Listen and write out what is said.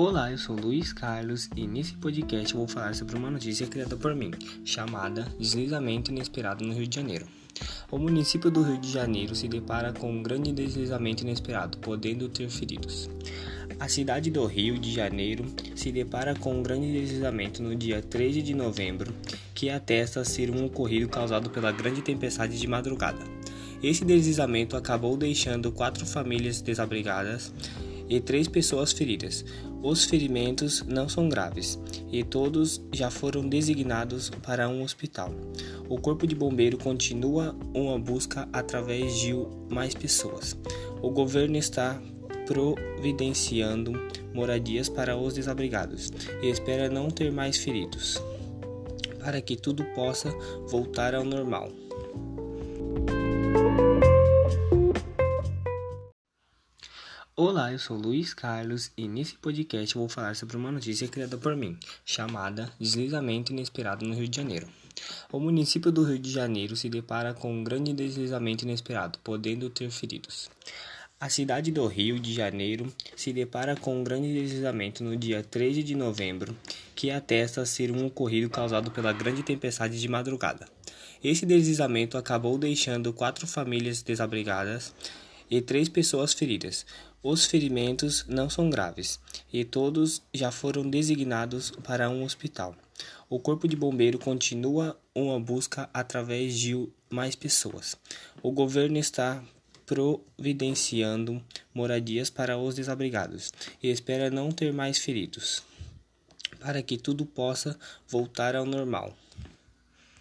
Olá, eu sou Luiz Carlos e nesse podcast vou falar sobre uma notícia criada por mim, chamada Deslizamento Inesperado no Rio de Janeiro. O município do Rio de Janeiro se depara com um grande deslizamento inesperado, podendo ter feridos. A cidade do Rio de Janeiro se depara com um grande deslizamento no dia 13 de novembro, que atesta ser um ocorrido causado pela grande tempestade de madrugada. Esse deslizamento acabou deixando quatro famílias desabrigadas e três pessoas feridas. Os ferimentos não são graves e todos já foram designados para um hospital. O Corpo de Bombeiro continua uma busca através de mais pessoas. O governo está providenciando moradias para os desabrigados e espera não ter mais feridos, para que tudo possa voltar ao normal. Olá, eu sou Luiz Carlos e nesse podcast eu vou falar sobre uma notícia criada por mim, chamada Deslizamento Inesperado no Rio de Janeiro. O município do Rio de Janeiro se depara com um grande deslizamento inesperado, podendo ter feridos. A cidade do Rio de Janeiro se depara com um grande deslizamento no dia 13 de novembro, que atesta ser um ocorrido causado pela grande tempestade de madrugada. Esse deslizamento acabou deixando quatro famílias desabrigadas e três pessoas feridas. Os ferimentos não são graves e todos já foram designados para um hospital. O Corpo de Bombeiro continua uma busca através de mais pessoas. O governo está providenciando moradias para os desabrigados e espera não ter mais feridos, para que tudo possa voltar ao normal.